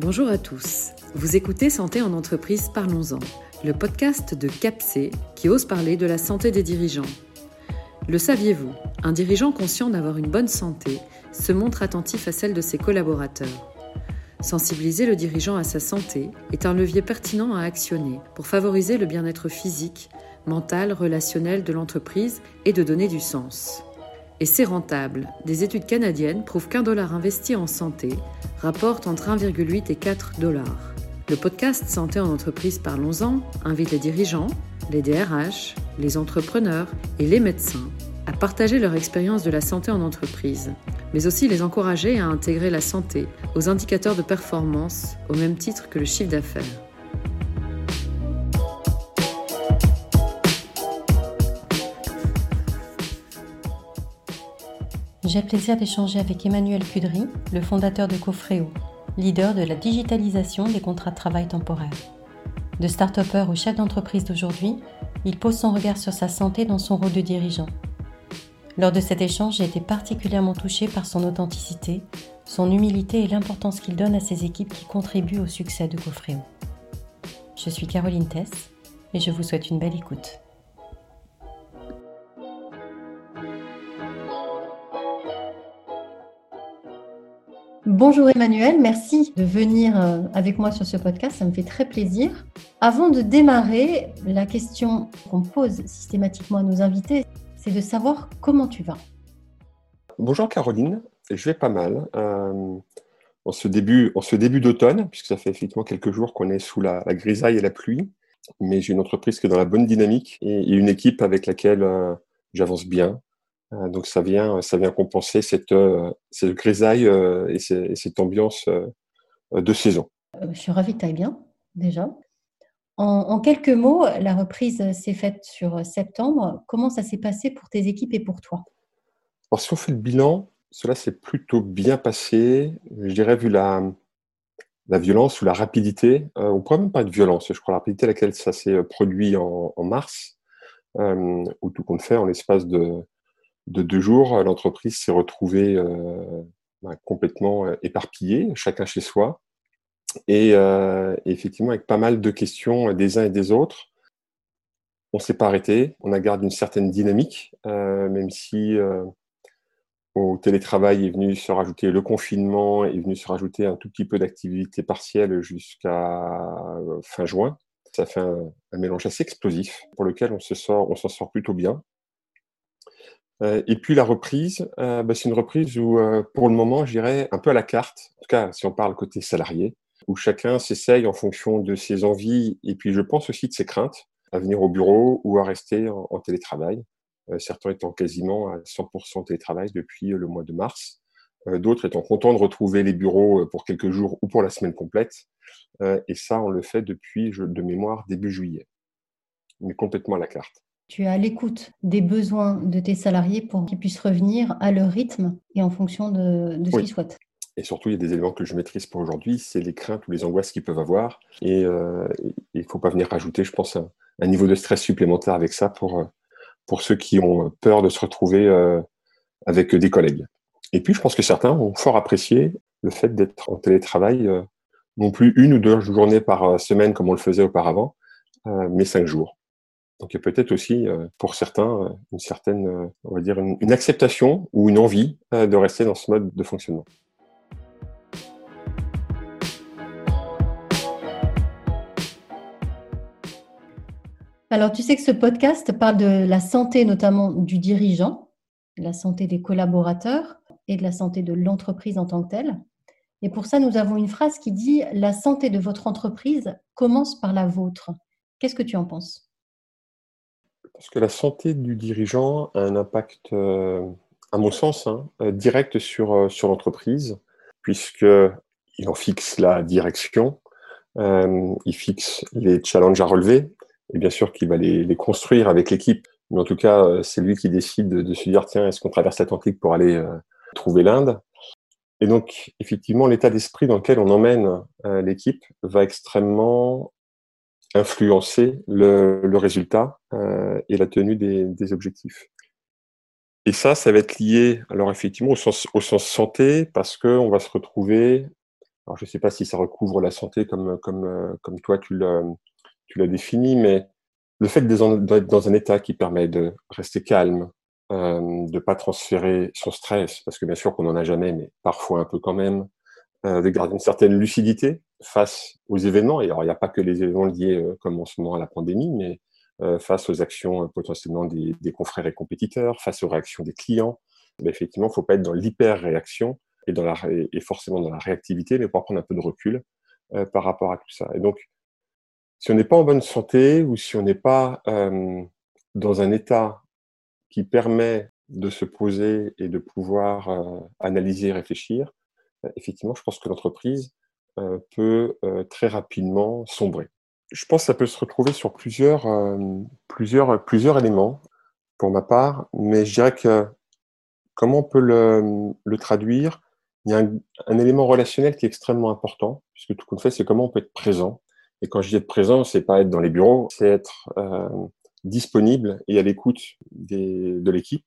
Bonjour à tous. Vous écoutez Santé en entreprise, parlons-en, le podcast de CAPC qui ose parler de la santé des dirigeants. Le saviez-vous? Un dirigeant conscient d'avoir une bonne santé se montre attentif à celle de ses collaborateurs. Sensibiliser le dirigeant à sa santé est un levier pertinent à actionner pour favoriser le bien-être physique, mental, relationnel de l'entreprise et de donner du sens. Et c'est rentable. Des études canadiennes prouvent qu'un dollar investi en santé rapporte entre 1,8 et 4 dollars. Le podcast Santé en entreprise Parlons-en invite les dirigeants, les DRH, les entrepreneurs et les médecins à partager leur expérience de la santé en entreprise, mais aussi les encourager à intégrer la santé aux indicateurs de performance au même titre que le chiffre d'affaires. J'ai le plaisir d'échanger avec Emmanuel Cudry, le fondateur de Cofreo, leader de la digitalisation des contrats de travail temporaires. De start-upper au chef d'entreprise d'aujourd'hui, il pose son regard sur sa santé dans son rôle de dirigeant. Lors de cet échange, j'ai été particulièrement touchée par son authenticité, son humilité et l'importance qu'il donne à ses équipes qui contribuent au succès de Cofreo. Je suis Caroline Tess et je vous souhaite une belle écoute. Bonjour Emmanuel, merci de venir euh, avec moi sur ce podcast, ça me fait très plaisir. Avant de démarrer, la question qu'on pose systématiquement à nos invités, c'est de savoir comment tu vas. Bonjour Caroline, je vais pas mal. Euh, en ce début, d'automne, puisque ça fait effectivement quelques jours qu'on est sous la, grisaille et la pluie, mais j'ai une entreprise qui est dans la bonne dynamique et, une équipe avec laquelle euh, j'avance bien. Euh, donc ça vient, ça vient compenser cette, euh, cette grisaille euh, et, cette ambiance de saison. Je suis ravie que tu ailles bien, déjà. En, quelques mots, la reprise s'est faite sur septembre. Comment ça s'est passé pour tes équipes et pour toi? Alors, si on fait le bilan, cela s'est plutôt bien passé. Je dirais, vu la, la violence ou la rapidité, on pourrait même pas de violence, je crois, la rapidité à laquelle ça s'est produit en, en mars, où tout compte fait, en l'espace de, de deux jours, l'entreprise s'est retrouvée euh, bah, complètement euh, éparpillée, chacun chez soi, et euh, effectivement avec pas mal de questions des uns et des autres. On s'est pas arrêté, on a gardé une certaine dynamique, même si au télétravail est venu se rajouter le confinement, est venu se rajouter un tout petit peu d'activité partielle jusqu'à fin juin. Ça fait un, un, mélange assez explosif pour lequel on se sort, on s'en sort plutôt bien. Euh, et puis la reprise, euh, bah, c'est une reprise où, euh, pour le moment, je dirais un peu à la carte, en tout cas si on parle côté salarié, où chacun s'essaye en fonction de ses envies et puis je pense aussi de ses craintes à venir au bureau ou à rester en, télétravail, certains étant quasiment à 100% télétravail depuis le mois de mars, d'autres étant contents de retrouver les bureaux pour quelques jours ou pour la semaine complète. et ça, on le fait depuis, de mémoire, début juillet, mais complètement à la carte tu es à l'écoute des besoins de tes salariés pour qu'ils puissent revenir à leur rythme et en fonction de, ce qu'ils souhaitent. Et surtout, il y a des éléments que je maîtrise pour aujourd'hui, c'est les craintes ou les angoisses qu'ils peuvent avoir. Et euh, il ne faut pas venir rajouter, je pense, un, niveau de stress supplémentaire avec ça pour, euh, pour ceux qui ont peur de se retrouver euh, avec des collègues. Et puis, je pense que certains ont fort apprécié le fait d'être en télétravail, non plus une ou deux journées par semaine comme on le faisait auparavant, mais cinq jours. Donc il y a peut-être aussi euh, pour certains euh, une certaine, euh, on va dire, une, acceptation ou une envie de rester dans ce mode de fonctionnement. Alors tu sais que ce podcast parle de la santé notamment du dirigeant, de la santé des collaborateurs et de la santé de l'entreprise en tant que telle. Et pour ça, nous avons une phrase qui dit ⁇ La santé de votre entreprise commence par la vôtre ⁇ Qu'est-ce que tu en penses? Parce que la santé du dirigeant a un impact, euh, à mon sens, hein, euh, direct sur, euh, sur l'entreprise, puisqu'il en fixe la direction, il fixe les challenges à relever, et bien sûr qu'il va les, construire avec l'équipe. Mais en tout cas, c'est lui qui décide de, se dire, tiens, est-ce qu'on traverse l'Atlantique pour aller trouver l'Inde? Et donc, effectivement, l'état d'esprit dans lequel on emmène l'équipe va extrêmement influencer le, le résultat euh, et la tenue des, des, objectifs. Et ça, ça va être lié, alors effectivement, au sens, au sens santé, parce qu'on va se retrouver Alors, je ne sais pas si ça recouvre la santé comme, comme, comme toi tu l'as, défini, mais le fait d'être dans un état qui permet de rester calme, euh, de pas transférer son stress, parce que bien sûr qu'on n'en a jamais, mais parfois un peu quand même, euh, de garder une certaine lucidité face aux événements. Et alors, il n'y a pas que les événements liés, euh, comme en ce moment, à la pandémie, mais euh, face aux actions euh, potentiellement des, des, confrères et compétiteurs, face aux réactions des clients. Mais effectivement, il ne faut pas être dans l'hyper-réaction et, dans la, et forcément dans la réactivité, mais pour prendre un peu de recul euh, par rapport à tout ça. Et donc, si on n'est pas en bonne santé ou si on n'est pas dans un état qui permet de se poser et de pouvoir euh, analyser réfléchir, euh, effectivement, je pense que l'entreprise peut euh, très rapidement sombrer. Je pense que ça peut se retrouver sur plusieurs, euh, plusieurs, plusieurs éléments pour ma part, mais je dirais que comment on peut le, le traduire Il y a un, élément relationnel qui est extrêmement important, puisque tout compte fait, c'est comment on peut être présent et quand je dis être présent, c'est pas être dans les bureaux, c'est être euh, disponible et à l'écoute de l'équipe,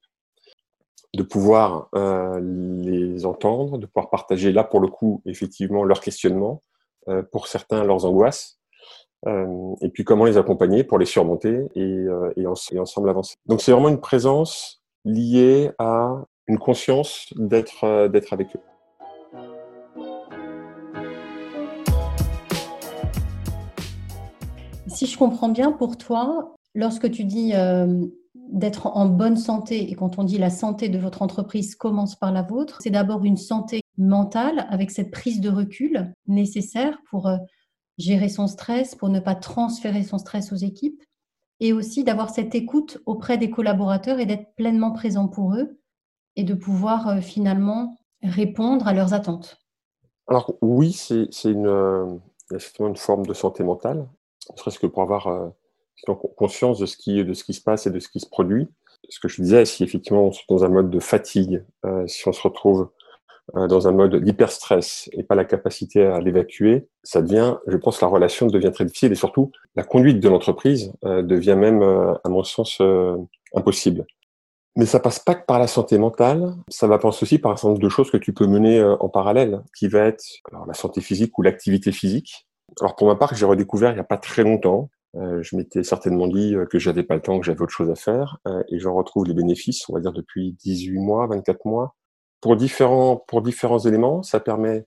de pouvoir euh, les entendre, de pouvoir partager là pour le coup effectivement leurs questionnements, euh, pour certains leurs angoisses, euh, et puis comment les accompagner pour les surmonter et, et, en, et ensemble avancer. Donc c'est vraiment une présence liée à une conscience d'être avec eux. Si je comprends bien pour toi, lorsque tu dis d'être en bonne santé et quand on dit la santé de votre entreprise commence par la vôtre, c'est d'abord une santé mentale avec cette prise de recul nécessaire pour euh, gérer son stress, pour ne pas transférer son stress aux équipes et aussi d'avoir cette écoute auprès des collaborateurs et d'être pleinement présent pour eux et de pouvoir euh, finalement répondre à leurs attentes. Alors oui, c'est une, euh, une forme de santé mentale ne serait-ce que pour avoir euh, conscience de ce, qui, de ce qui se passe et de ce qui se produit. Ce que je disais, si effectivement on est dans un mode de fatigue, euh, si on se retrouve euh, dans un mode d'hyperstress et pas la capacité à l'évacuer, ça devient, je pense, la relation devient très difficile et surtout la conduite de l'entreprise euh, devient même, à mon sens, impossible. Mais ça passe pas que par la santé mentale, ça va passer aussi par un certain nombre de choses que tu peux mener en parallèle, qui va être la santé physique ou l'activité physique, alors pour ma part, j'ai redécouvert il n'y a pas très longtemps. Euh, je m'étais certainement dit euh, que j'avais pas le temps, que j'avais autre chose à faire, euh, et j'en retrouve les bénéfices, on va dire depuis 18 mois, 24 mois, pour différents pour différents éléments. Ça permet,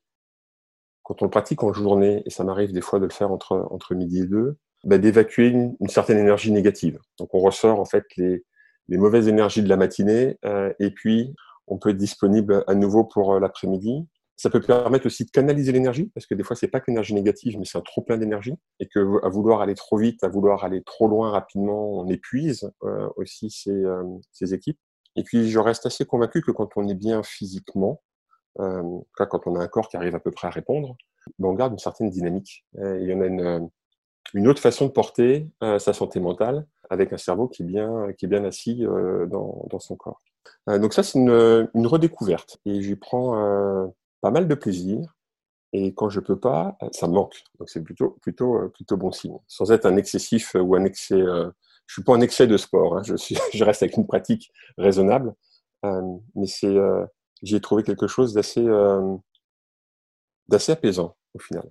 quand on le pratique en journée, et ça m'arrive des fois de le faire entre entre midi et deux, bah, d'évacuer une, une, certaine énergie négative. Donc on ressort en fait les les mauvaises énergies de la matinée, euh, et puis on peut être disponible à nouveau pour l'après-midi. Ça peut permettre aussi de canaliser l'énergie, parce que des fois, c'est pas que l'énergie négative, mais c'est un trop plein d'énergie, et que à vouloir aller trop vite, à vouloir aller trop loin rapidement, on épuise euh, aussi ces, euh, ces, équipes. Et puis, je reste assez convaincu que quand on est bien physiquement, euh, quand on a un corps qui arrive à peu près à répondre, ben on garde une certaine dynamique. Et il y en a une, une autre façon de porter euh, sa santé mentale avec un cerveau qui est bien, qui est bien assis euh, dans, dans, son corps. donc ça, c'est une, une, redécouverte. Et j'y prends pas mal de plaisir. Et quand je peux pas, ça me manque. Donc c'est plutôt, plutôt, euh, plutôt bon signe. Sans être un excessif ou un excès. Euh, je suis pas en excès de sport. Hein, je, reste avec une pratique raisonnable. Euh, mais euh, j'ai trouvé quelque chose d'assez, euh, d'assez apaisant au final.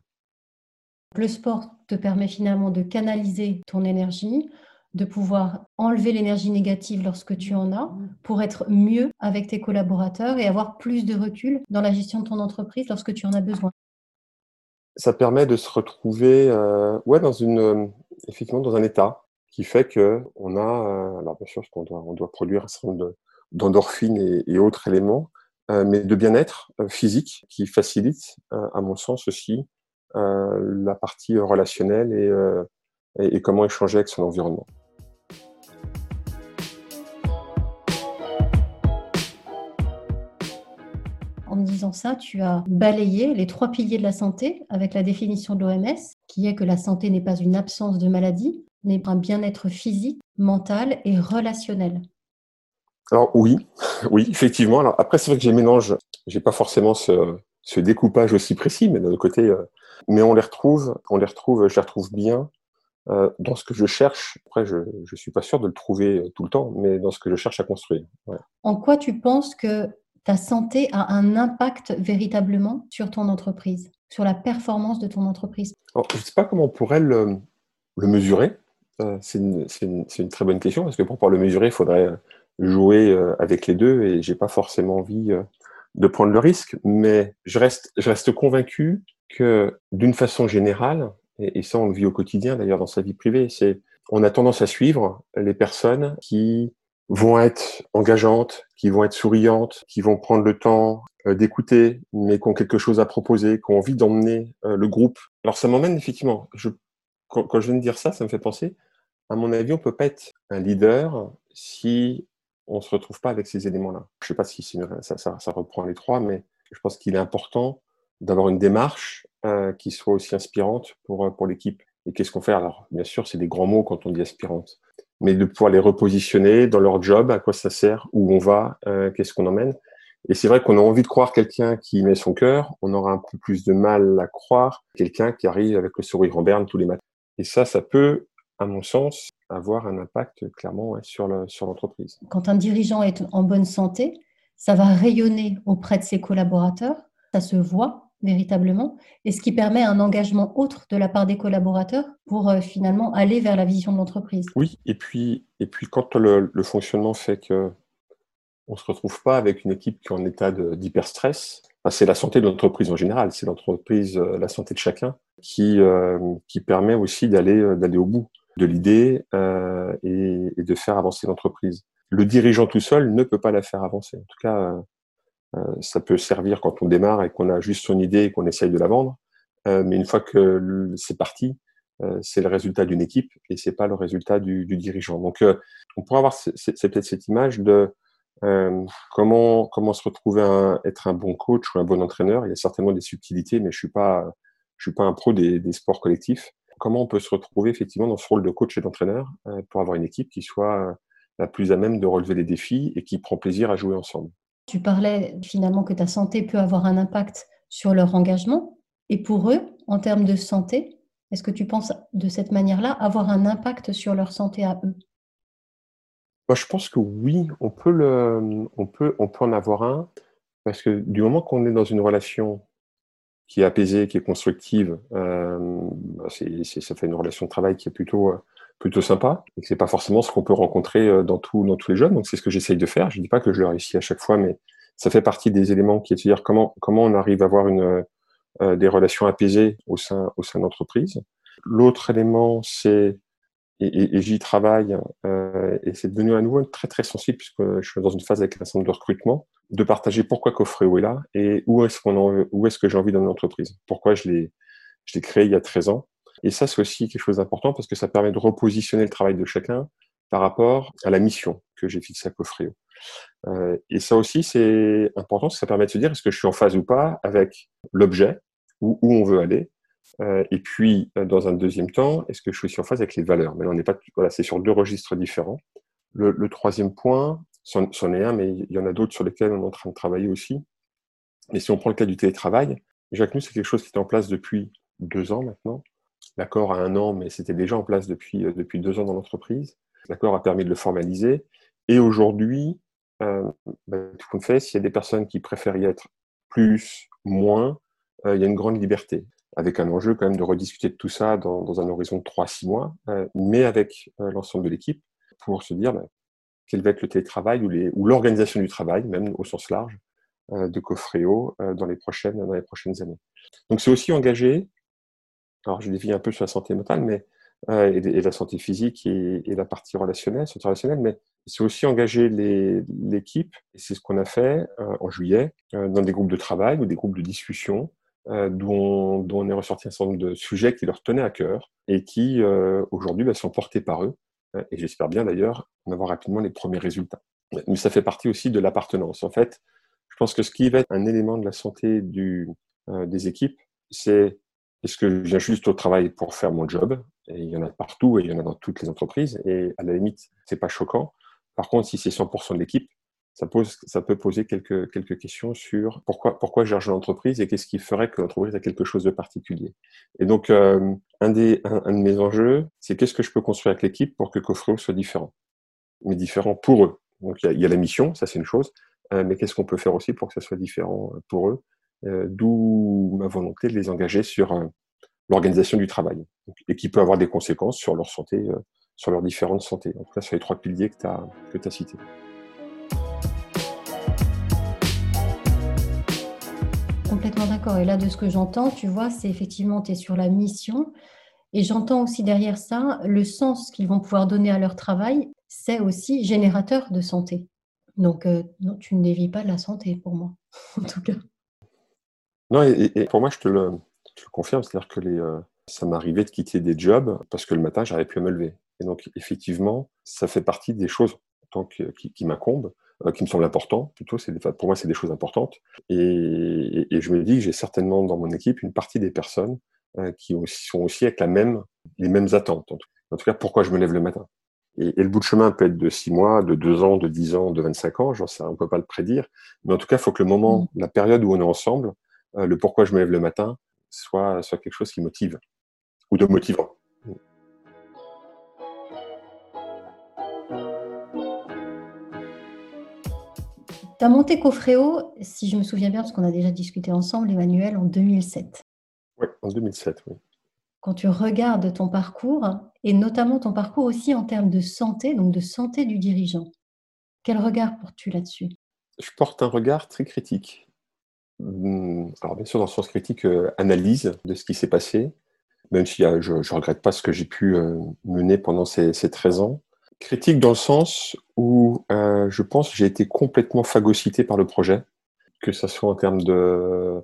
Le sport te permet finalement de canaliser ton énergie, de pouvoir enlever l'énergie négative lorsque tu en as pour être mieux avec tes collaborateurs et avoir plus de recul dans la gestion de ton entreprise lorsque tu en as besoin. Ça permet de se retrouver euh, ouais, dans une, euh, effectivement dans un état qui fait que on a, euh, alors bien sûr, qu'on doit, on doit produire un certain nombre d'endorphines et, et, autres éléments, euh, mais de bien-être euh, physique qui facilite, euh, à mon sens aussi, la partie relationnelle et, et, et comment échanger avec son environnement. Disant ça, tu as balayé les trois piliers de la santé avec la définition de l'OMS, qui est que la santé n'est pas une absence de maladie, mais un bien-être physique, mental et relationnel. Alors oui, oui, effectivement. Alors après, c'est vrai que j'ai mélange, j'ai pas forcément ce, ce, découpage aussi précis, mais d'un autre côté, euh, mais on les retrouve, on les retrouve, je les retrouve bien euh, dans ce que je cherche. Après, je ne suis pas sûr de le trouver tout le temps, mais dans ce que je cherche à construire. Ouais. En quoi tu penses que ta santé a un impact véritablement sur ton entreprise sur la performance de ton entreprise? Je ne sais pas comment on pourrait le, mesurer. Euh, c'est une, très bonne question parce que pour pouvoir le mesurer, il faudrait jouer euh, avec les deux et j'ai pas forcément envie euh, de prendre le risque. Mais je reste, je convaincu que d'une façon générale, et, ça on le vit au quotidien d'ailleurs dans sa vie privée, c'est on a tendance à suivre les personnes qui vont être engageantes, qui vont être souriantes, qui vont prendre le temps euh, d'écouter, mais qui ont quelque chose à proposer, qui ont envie d'emmener euh, le groupe. Alors ça m'emmène effectivement, quand, je viens de dire ça, ça me fait penser, à mon avis, on peut pas être un leader si on se retrouve pas avec ces éléments-là. Je sais pas si ça, ça, ça, reprend les trois, mais je pense qu'il est important d'avoir une démarche euh, qui soit aussi inspirante pour, pour l'équipe. Et qu'est-ce qu'on fait? Alors, bien sûr, c'est des grands mots quand on dit aspirante mais de pouvoir les repositionner dans leur job, à quoi ça sert, où on va, euh, qu'est-ce qu'on emmène. Et c'est vrai qu'on a envie de croire quelqu'un qui met son cœur, on aura un peu plus de mal à croire quelqu'un qui arrive avec le sourire en berne tous les matins. Et ça, ça peut, à mon sens, avoir un impact clairement sur l'entreprise. Quand un dirigeant est en bonne santé, ça va rayonner auprès de ses collaborateurs, ça se voit, véritablement, et ce qui permet un engagement autre de la part des collaborateurs pour euh, finalement aller vers la vision de l'entreprise. Oui, et puis, et puis quand le, fonctionnement fait que on ne se retrouve pas avec une équipe qui est en état d'hyperstress, c'est la santé de l'entreprise en général, c'est l'entreprise, euh, la santé de chacun qui, euh, qui permet aussi d'aller au bout de l'idée et, de faire avancer l'entreprise. Le dirigeant tout seul ne peut pas la faire avancer. En tout cas, ça peut servir quand on démarre et qu'on a juste son idée et qu'on essaye de la vendre. Euh, mais une fois que c'est parti, euh, c'est le résultat d'une équipe et c'est pas le résultat du, du dirigeant. Donc, on pourrait avoir c'est peut-être cette image de comment comment se retrouver à être un bon coach ou un bon entraîneur. Il y a certainement des subtilités, mais je suis pas je suis pas un pro des, des sports collectifs. Comment on peut se retrouver effectivement dans ce rôle de coach et d'entraîneur pour avoir une équipe qui soit la plus à même de relever les défis et qui prend plaisir à jouer ensemble? Tu parlais finalement que ta santé peut avoir un impact sur leur engagement. Et pour eux, en termes de santé, est-ce que tu penses de cette manière-là avoir un impact sur leur santé à eux? Moi, Je pense que oui, on peut, le, on, peut, on peut en avoir un. Parce que du moment qu'on est dans une relation qui est apaisée, qui est constructive, euh, bah, ça fait une relation de travail qui est plutôt, euh, plutôt sympa et que c'est pas forcément ce qu'on peut rencontrer euh, dans, tout, dans tous les jeunes. Donc c'est ce que j'essaye de faire. Je dis pas que je le réussis à chaque fois, mais ça fait partie des éléments qui est de dire comment, comment on arrive à avoir une, euh, des relations apaisées au sein, au sein de l'entreprise. L'autre élément, c'est et, et, j'y travaille, euh, et c'est devenu à nouveau très très sensible puisque je suis dans une phase avec un centre de recrutement, de partager pourquoi Coffreo est là et où est-ce qu'on où est-ce que j'ai envie dans l'entreprise, pourquoi je l'ai je l'ai créé il y a 13 ans et ça, c'est aussi quelque chose d'important parce que ça permet de repositionner le travail de chacun par rapport à la mission que j'ai fixée à Cofreo. Euh, et ça aussi, c'est important ça permet de se dire est-ce que je suis en phase ou pas avec l'objet, où, où on veut aller? Euh, et puis, euh, dans un deuxième temps, est-ce que je suis en phase avec les valeurs? Mais là, on n'est pas, voilà, c'est sur deux registres différents. Le, le troisième point, c'en est un, mais il y en a d'autres sur lesquels on est en train de travailler aussi. Mais si on prend le cas du télétravail, Jacques, nous, c'est quelque chose qui est en place depuis deux ans maintenant. L'accord a un an, mais c'était déjà en place depuis, euh, depuis deux ans dans l'entreprise. L'accord a permis de le formaliser. Et aujourd'hui, euh, bah, tout compte fait, s'il y a des personnes qui préfèrent y être plus, moins, euh, il y a une grande liberté. Avec un enjeu quand même de rediscuter de tout ça dans, un horizon de 3-6 mois, euh, mais avec l'ensemble de l'équipe pour se dire bah, quel va être le télétravail ou l'organisation du travail, même au sens large, de Cofreo dans, les dans les prochaines années. Donc c'est aussi engagé alors je dévie un peu sur la santé mentale, mais euh, et, la santé physique et, la partie relationnelle, santé relationnelle, mais c'est aussi engager l'équipe, et c'est ce qu'on a fait euh, en juillet, euh, dans des groupes de travail ou des groupes de discussion, dont, dont, on est ressorti un certain nombre de sujets qui leur tenaient à cœur et qui aujourd'hui bah, sont portés par eux. et j'espère bien d'ailleurs en avoir rapidement les premiers résultats. Mais ça fait partie aussi de l'appartenance. En fait, je pense que ce qui va être un élément de la santé du, des équipes, c'est est-ce que je viens juste au travail pour faire mon job Et il y en a partout et il y en a dans toutes les entreprises. Et à la limite, c'est pas choquant. Par contre, si c'est 100% de l'équipe, ça, peut poser quelques, questions sur pourquoi, pourquoi je l'entreprise et qu'est-ce qui ferait que l'entreprise a quelque chose de particulier. Et donc, euh, un, des, de mes enjeux, c'est qu'est-ce que je peux construire avec l'équipe pour que Cofreo soit différent, mais différent pour eux. Donc, il y a, la mission, ça c'est une chose, euh, mais qu'est-ce qu'on peut faire aussi pour que ça soit différent pour eux? D'où ma volonté de les engager sur l'organisation du travail, et qui peut avoir des conséquences sur leur santé, sur leurs différentes santé. En tout cas, sur les trois piliers que tu as, as cités. Complètement d'accord. Et là, de ce que j'entends, tu vois, c'est effectivement, tu es sur la mission. Et j'entends aussi derrière ça, le sens qu'ils vont pouvoir donner à leur travail, c'est aussi générateur de santé. Donc, euh, tu ne dévis pas de la santé pour moi, en tout cas. Non, et, pour moi, je te le, confirme, c'est-à-dire que les, euh, ça m'arrivait de quitter des jobs parce que le matin, j'arrivais plus à me lever. Et donc, effectivement, ça fait partie des choses tant qui, qui m'incombent. Euh, qui me semble important. Plutôt, c'est pour moi, c'est des choses importantes. Et, je me dis que j'ai certainement dans mon équipe une partie des personnes euh, qui sont aussi avec la même, les mêmes attentes. En tout, cas, pourquoi je me lève le matin. Et, le bout de chemin peut être de 6 mois, de 2 ans, de 10 ans, de 25 ans, j'en sais, on peut pas le prédire. Mais en tout cas, il faut que le moment, mmh. la période où on est ensemble, le pourquoi je me lève le matin, soit, soit quelque chose qui motive ou de motivant. Tu as monté Cofréo, si je me souviens bien, parce qu'on a déjà discuté ensemble, Emmanuel, en 2007. Oui, en 2007, oui. Quand tu regardes ton parcours, et notamment ton parcours aussi en termes de santé, donc de santé du dirigeant, quel regard portes-tu là-dessus? Je porte un regard très critique. Hmm, alors bien sûr, dans le sens critique, euh, analyse de ce qui s'est passé, même si euh, je ne regrette pas ce que j'ai pu euh, mener pendant ces, ces 13 ans. Critique dans le sens où euh, je pense que j'ai été complètement phagocyté par le projet, que ce soit en termes de,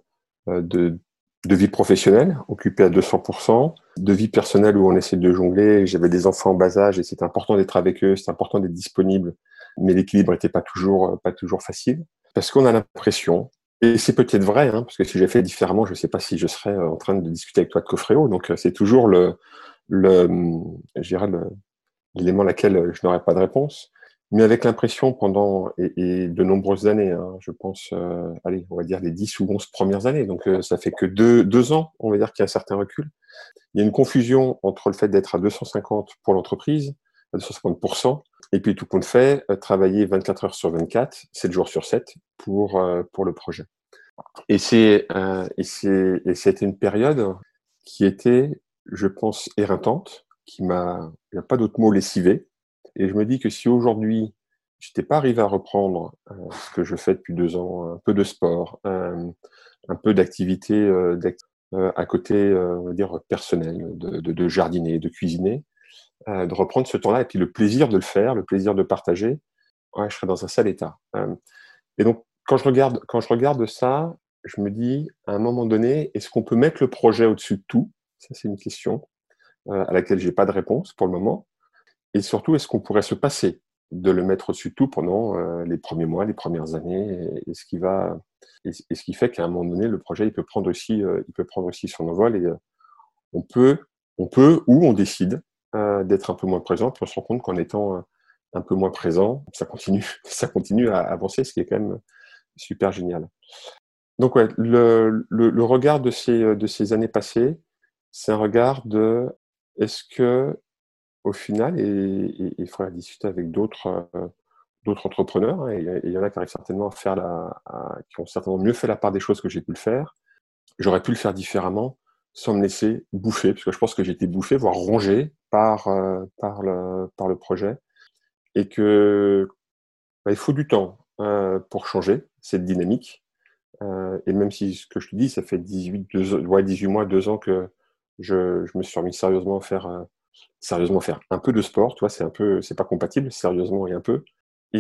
de, de, vie professionnelle, occupée à 200%, de vie personnelle où on essaie de jongler, j'avais des enfants en bas âge et c'était important d'être avec eux, c'était important d'être disponible, mais l'équilibre n'était pas toujours, pas toujours facile. Parce qu'on a l'impression, et c'est peut-être vrai, hein, parce que si j'ai fait différemment, je ne sais pas si je serais en train de discuter avec toi de Cofréo, donc c'est toujours le, le, le, l'élément laquelle euh, je n'aurais pas de réponse, mais avec l'impression pendant et, de nombreuses années, hein, je pense, euh, allez, on va dire les 10 ou 11 premières années, donc euh, ça fait que deux, deux ans, on va dire qu'il y a un certain recul. Il y a une confusion entre le fait d'être à 250 pour l'entreprise, à 250%, et puis tout compte fait, travailler 24 heures sur 24, 7 jours sur 7 pour, pour le projet. Et c'est et c'est et c'était une période qui était, je pense, éreintante, qui m'a, il n'y a pas d'autre mot, lessivé. Et je me dis que si aujourd'hui, je n'étais pas arrivé à reprendre euh, ce que je fais depuis deux ans, un peu de sport, un peu d'activité euh, euh, à côté, on va dire, personnel, de, de, de jardiner, de cuisiner, de reprendre ce temps-là et puis le plaisir de le faire, le plaisir de partager, ouais, je serais dans un sale état. et donc, quand je regarde, quand je regarde ça, je me dis, à un moment donné, est-ce qu'on peut mettre le projet au-dessus de tout? Ça, c'est une question. Euh, à laquelle j'ai pas de réponse pour le moment. Et surtout, est-ce qu'on pourrait se passer de le mettre au-dessus de tout pendant euh, les premiers mois, les premières années, et, ce qui va, et, ce qui fait qu'à un moment donné, le projet il peut prendre aussi, euh, il peut prendre aussi son envol et on peut, on peut ou on décide d'être un peu moins présent, puis on se rend compte qu'en étant un peu moins présent, ça continue, ça continue à avancer, ce qui est quand même super génial. Donc ouais, le, regard de ces, de ces années passées, c'est un regard de est-ce que, au final, et il faudrait discuter avec d'autres euh, d'autres entrepreneurs, hein, et il y en a qui arrivent certainement à faire la, qui ont certainement mieux fait la part des choses que j'ai pu le faire. J'aurais pu le faire différemment sans me laisser bouffer, parce que je pense que j'ai été bouffé, voire rongé par, euh, par, le, par le projet, et que bah, il faut du temps euh, pour changer cette dynamique. et même si ce que je te dis, ça fait 18, 18 mois, 2 ans que, je, je, me suis remis sérieusement à faire, euh, sérieusement faire un peu de sport. Tu vois, c'est un peu, c'est pas compatible, sérieusement et un peu. Et,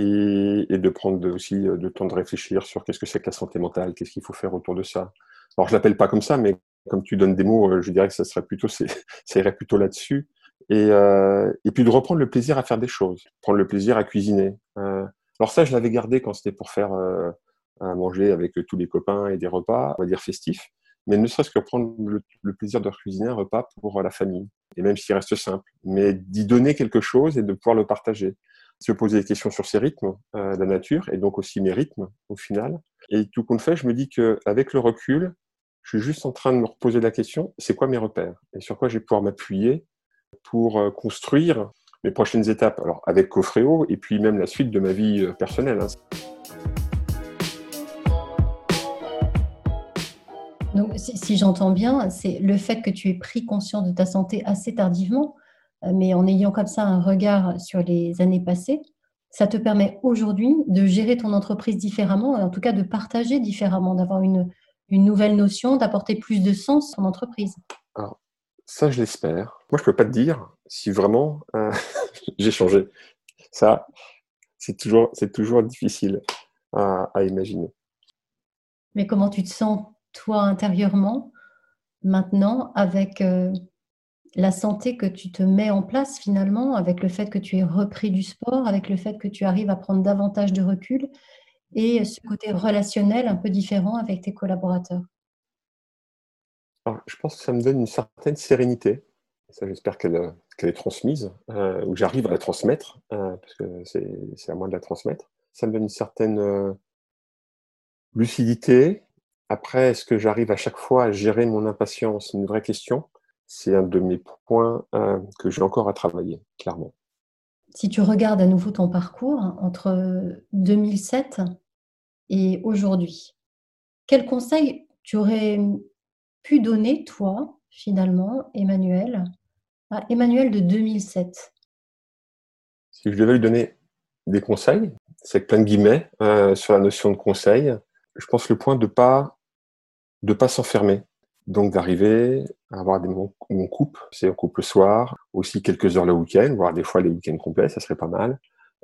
de prendre aussi euh, de temps de réfléchir sur qu'est-ce que c'est que la santé mentale, qu'est-ce qu'il faut faire autour de ça. Alors, je l'appelle pas comme ça, mais comme tu donnes des mots, euh, je dirais que ça serait plutôt, ça irait plutôt là-dessus. Et, euh, et puis de reprendre le plaisir à faire des choses, prendre le plaisir à cuisiner. Euh, alors ça, je l'avais gardé quand c'était pour faire à manger avec tous les copains et des repas, on va dire festifs mais ne serait-ce que prendre le, plaisir de cuisiner un repas pour la famille, et même s'il reste simple, mais d'y donner quelque chose et de pouvoir le partager. Se poser des questions sur ses rythmes, la nature, et donc aussi mes rythmes au final. Et tout compte fait, je me dis qu'avec le recul, je suis juste en train de me reposer la question, c'est quoi mes repères Et sur quoi je vais pouvoir m'appuyer pour euh, construire mes prochaines étapes, alors avec Cofréo, et puis même la suite de ma vie euh, personnelle. Hein. si, j'entends bien, c'est le fait que tu aies pris conscience de ta santé assez tardivement, euh, mais en ayant comme ça un regard sur les années passées, ça te permet aujourd'hui de gérer ton entreprise différemment, en tout cas de partager différemment, d'avoir une, une nouvelle notion, d'apporter plus de sens à ton entreprise. Alors, ça, je l'espère. Moi, je peux pas te dire si vraiment euh, j'ai changé. Ça, c'est toujours, c'est toujours difficile à, à imaginer. Mais comment tu te sens toi intérieurement maintenant avec euh, la santé que tu te mets en place finalement, avec le fait que tu aies repris du sport, avec le fait que tu arrives à prendre davantage de recul et ce côté relationnel un peu différent avec tes collaborateurs Je pense que ça me donne une certaine sérénité. Ça, j'espère qu'elle est transmise, euh, ou j'arrive à la transmettre, euh, parce que c'est à moi de la transmettre. Ça me donne une certaine lucidité, après, est-ce que j'arrive à chaque fois à gérer mon impatience? C'est une vraie question. C'est un de mes points euh, que j'ai encore à travailler, clairement. Si tu regardes à nouveau ton parcours entre 2007 et aujourd'hui, quel conseil tu aurais pu donner, toi, finalement, Emmanuel, à Emmanuel de 2007 Si je devais lui donner des conseils, c'est plein de guillemets euh, sur la notion de conseil, je pense le point de pas de pas s'enfermer. Donc d'arriver à avoir des moments où on coupe, c'est on coupe le soir, aussi quelques heures le week-end, voire des fois les week-ends complets, ça serait pas mal.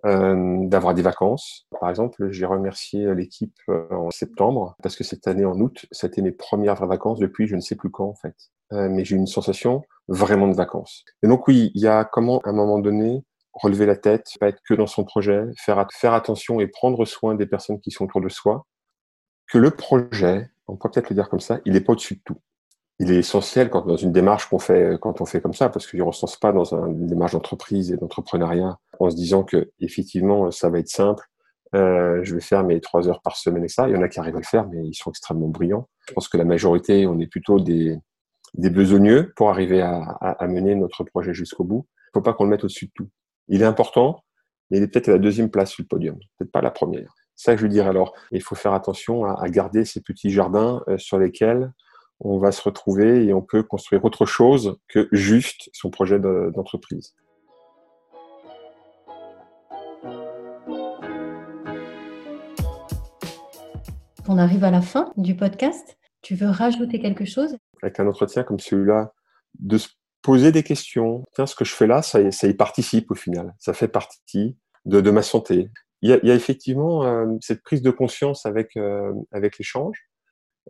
Euh, d'avoir des vacances. Par exemple, j'ai remercié l'équipe euh, en septembre parce que cette année en août, c'était mes premières vraies vacances depuis je ne sais plus quand en fait. Euh, mais j'ai eu une sensation vraiment de vacances. Et donc oui, il y a comment à un moment donné relever la tête, pas être que dans son projet, faire, faire attention et prendre soin des personnes qui sont autour de soi, que le projet, on peut peut-être le dire comme ça, il n'est pas au-dessus de tout. Il est essentiel quand dans une démarche qu'on fait, quand on fait comme ça, parce qu'il ne recense pas dans une démarche d'entreprise et d'entrepreneuriat en se disant que effectivement ça va être simple. Euh, je vais faire mes trois heures par semaine et ça. Il y en a qui arrivent à le faire, mais ils sont extrêmement brillants. Je pense que la majorité, on est plutôt des, besogneux pour arriver à, à, mener notre projet jusqu'au bout. Il ne faut pas qu'on le mette au-dessus de tout. Il est important, mais il est peut-être à la deuxième place sur le podium, peut-être pas la première. Ça, je veux dire alors, il faut faire attention à, garder ces petits jardins euh, sur lesquels on va se retrouver et on peut construire autre chose que juste son projet d'entreprise. On arrive à la fin du podcast. Tu veux rajouter quelque chose? Avec un entretien comme celui-là, de se poser des questions. Tiens, ce que je fais là, ça, y participe au final. Ça fait partie de ma santé. Il y a, effectivement euh, cette prise de conscience avec, euh, avec l'échange.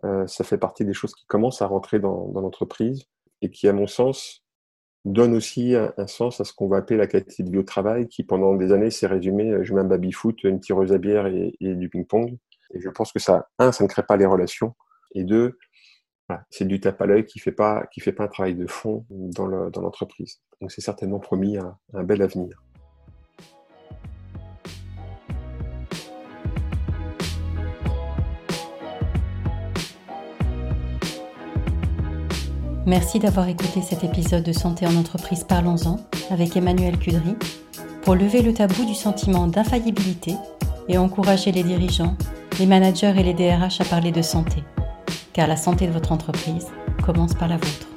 Euh, ça fait partie des choses qui commencent à rentrer dans, l'entreprise et qui, à mon sens, donne aussi un, sens à ce qu'on va appeler la qualité de vie au travail, qui pendant des années s'est résumé, je mets un baby-foot, une tireuse à bière et du ping-pong. Je pense que ça, un, ça ne crée pas les relations, et deux, c'est du tape à l'œil qui fait fait pas un travail de fond dans l'entreprise. Donc c'est certainement promis un, un bel avenir. Merci d'avoir écouté cet épisode de Santé en entreprise Parlons-en avec Emmanuel Cudry pour lever le tabou du sentiment d'infaillibilité et encourager les dirigeants, les managers et les DRH à parler de santé. Car la santé de votre entreprise commence par la vôtre.